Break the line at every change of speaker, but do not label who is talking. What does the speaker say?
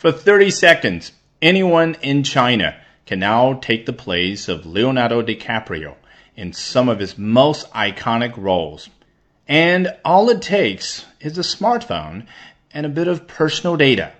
For 30 seconds, anyone in China can now take the place of Leonardo DiCaprio in some of his most iconic roles. And all it takes is a smartphone and a bit of personal data.